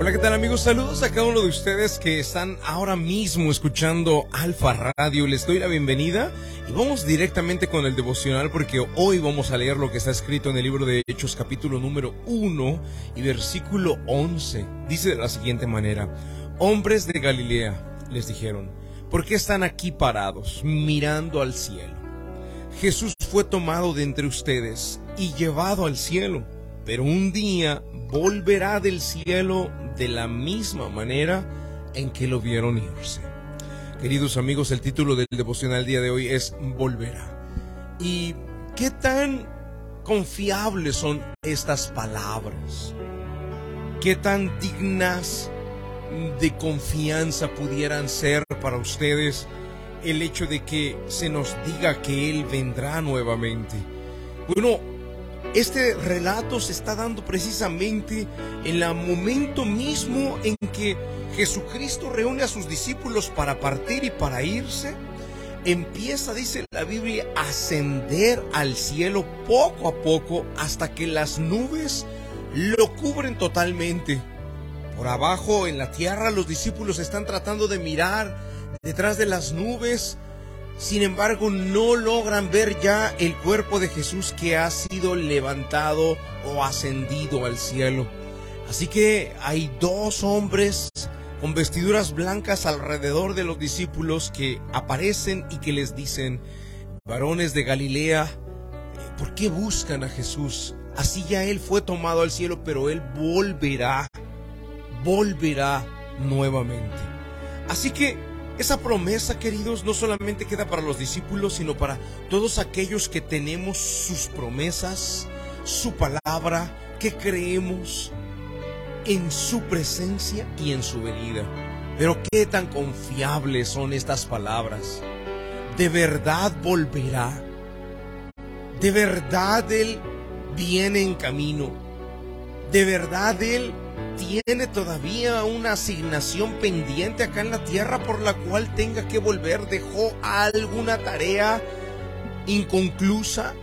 Hola, ¿qué tal amigos? Saludos a cada uno de ustedes que están ahora mismo escuchando Alfa Radio. Les doy la bienvenida y vamos directamente con el devocional porque hoy vamos a leer lo que está escrito en el libro de Hechos capítulo número 1 y versículo 11. Dice de la siguiente manera, hombres de Galilea, les dijeron, ¿por qué están aquí parados mirando al cielo? Jesús fue tomado de entre ustedes y llevado al cielo, pero un día volverá del cielo de la misma manera en que lo vieron irse. Queridos amigos, el título del devocional día de hoy es Volverá. ¿Y qué tan confiables son estas palabras? ¿Qué tan dignas de confianza pudieran ser para ustedes el hecho de que se nos diga que Él vendrá nuevamente? Bueno, este relato se está dando precisamente en el momento mismo en que Jesucristo reúne a sus discípulos para partir y para irse. Empieza, dice la Biblia, a ascender al cielo poco a poco hasta que las nubes lo cubren totalmente. Por abajo en la tierra los discípulos están tratando de mirar detrás de las nubes sin embargo, no logran ver ya el cuerpo de Jesús que ha sido levantado o ascendido al cielo. Así que hay dos hombres con vestiduras blancas alrededor de los discípulos que aparecen y que les dicen, varones de Galilea, ¿por qué buscan a Jesús? Así ya Él fue tomado al cielo, pero Él volverá, volverá nuevamente. Así que esa promesa, queridos, no solamente queda para los discípulos, sino para todos aquellos que tenemos sus promesas, su palabra, que creemos en su presencia y en su venida. Pero qué tan confiables son estas palabras. ¿De verdad volverá? ¿De verdad Él viene en camino? ¿De verdad Él tiene todavía una asignación pendiente acá en la tierra por la cual tenga que volver? ¿Dejó alguna tarea inconclusa?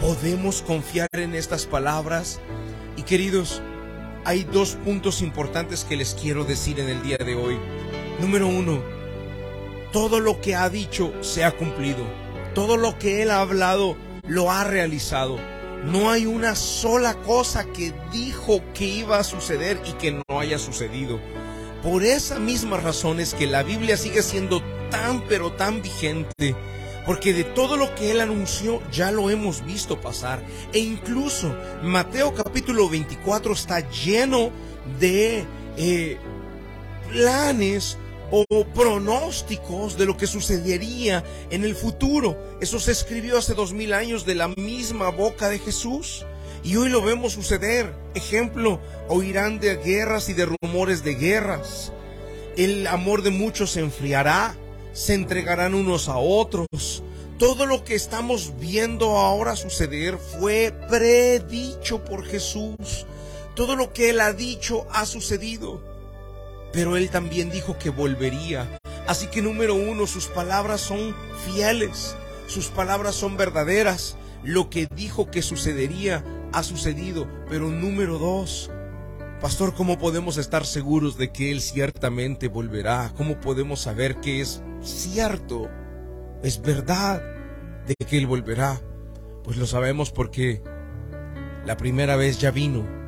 ¿Podemos confiar en estas palabras? Y queridos, hay dos puntos importantes que les quiero decir en el día de hoy. Número uno, todo lo que ha dicho se ha cumplido. Todo lo que Él ha hablado lo ha realizado. No hay una sola cosa que dijo que iba a suceder y que no haya sucedido. Por esa misma razón es que la Biblia sigue siendo tan pero tan vigente. Porque de todo lo que él anunció ya lo hemos visto pasar. E incluso Mateo capítulo 24 está lleno de eh, planes o pronósticos de lo que sucedería en el futuro. Eso se escribió hace dos mil años de la misma boca de Jesús. Y hoy lo vemos suceder. Ejemplo, oirán de guerras y de rumores de guerras. El amor de muchos se enfriará, se entregarán unos a otros. Todo lo que estamos viendo ahora suceder fue predicho por Jesús. Todo lo que Él ha dicho ha sucedido pero él también dijo que volvería. Así que número uno, sus palabras son fieles, sus palabras son verdaderas. Lo que dijo que sucedería ha sucedido. Pero número dos, Pastor, ¿cómo podemos estar seguros de que Él ciertamente volverá? ¿Cómo podemos saber que es cierto, es verdad de que Él volverá? Pues lo sabemos porque la primera vez ya vino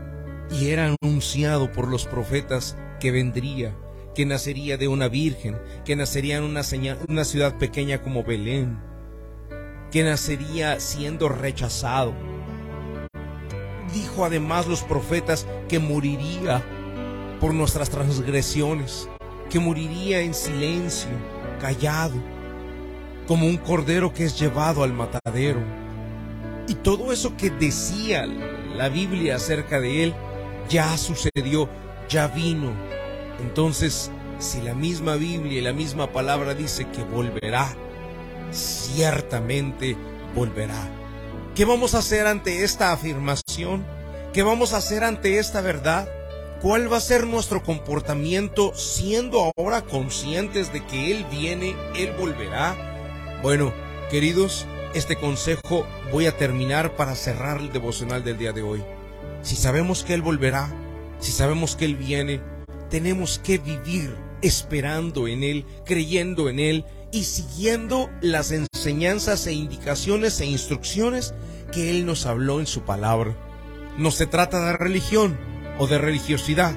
y era anunciado por los profetas que vendría, que nacería de una virgen, que nacería en una, una ciudad pequeña como Belén, que nacería siendo rechazado. Dijo además los profetas que moriría por nuestras transgresiones, que moriría en silencio, callado, como un cordero que es llevado al matadero. Y todo eso que decía la Biblia acerca de él ya sucedió, ya vino, entonces, si la misma Biblia y la misma palabra dice que volverá, ciertamente volverá. ¿Qué vamos a hacer ante esta afirmación? ¿Qué vamos a hacer ante esta verdad? ¿Cuál va a ser nuestro comportamiento siendo ahora conscientes de que Él viene, Él volverá? Bueno, queridos, este consejo voy a terminar para cerrar el devocional del día de hoy. Si sabemos que Él volverá, si sabemos que Él viene, tenemos que vivir esperando en Él, creyendo en Él y siguiendo las enseñanzas e indicaciones e instrucciones que Él nos habló en su palabra. No se trata de religión o de religiosidad,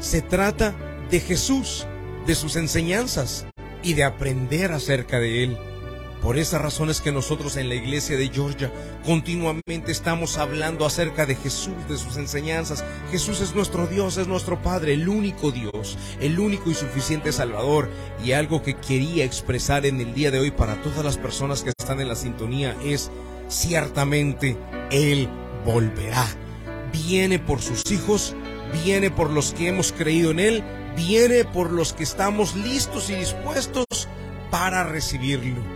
se trata de Jesús, de sus enseñanzas y de aprender acerca de Él. Por esas razones que nosotros en la iglesia de Georgia continuamente estamos hablando acerca de Jesús, de sus enseñanzas. Jesús es nuestro Dios, es nuestro Padre, el único Dios, el único y suficiente Salvador. Y algo que quería expresar en el día de hoy para todas las personas que están en la sintonía es, ciertamente, Él volverá. Viene por sus hijos, viene por los que hemos creído en Él, viene por los que estamos listos y dispuestos para recibirlo.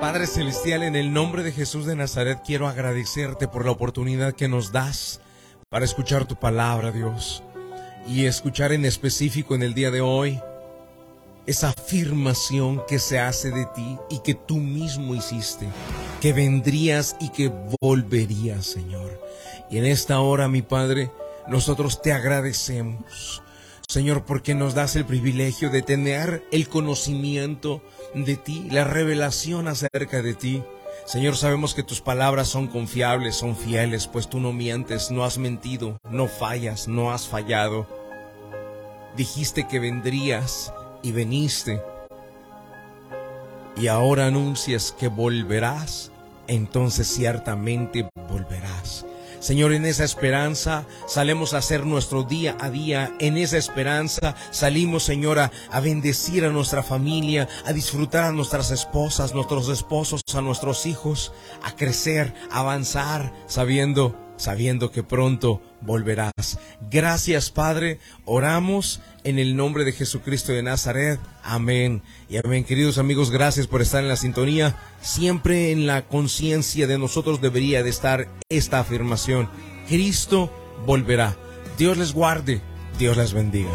Padre Celestial, en el nombre de Jesús de Nazaret, quiero agradecerte por la oportunidad que nos das para escuchar tu palabra, Dios, y escuchar en específico en el día de hoy esa afirmación que se hace de ti y que tú mismo hiciste, que vendrías y que volverías, Señor. Y en esta hora, mi Padre, nosotros te agradecemos Señor, porque nos das el privilegio de tener el conocimiento de ti, la revelación acerca de ti. Señor, sabemos que tus palabras son confiables, son fieles, pues tú no mientes, no has mentido, no fallas, no has fallado. Dijiste que vendrías y veniste. Y ahora anuncias que volverás, entonces ciertamente volverás. Señor, en esa esperanza salimos a hacer nuestro día a día. En esa esperanza salimos, Señora, a bendecir a nuestra familia, a disfrutar a nuestras esposas, nuestros esposos, a nuestros hijos, a crecer, a avanzar, sabiendo, sabiendo que pronto volverás. Gracias, Padre. Oramos en el nombre de Jesucristo de Nazaret. Amén. Y amén, queridos amigos, gracias por estar en la sintonía. Siempre en la conciencia de nosotros debería de estar esta afirmación. Cristo volverá. Dios les guarde. Dios les bendiga.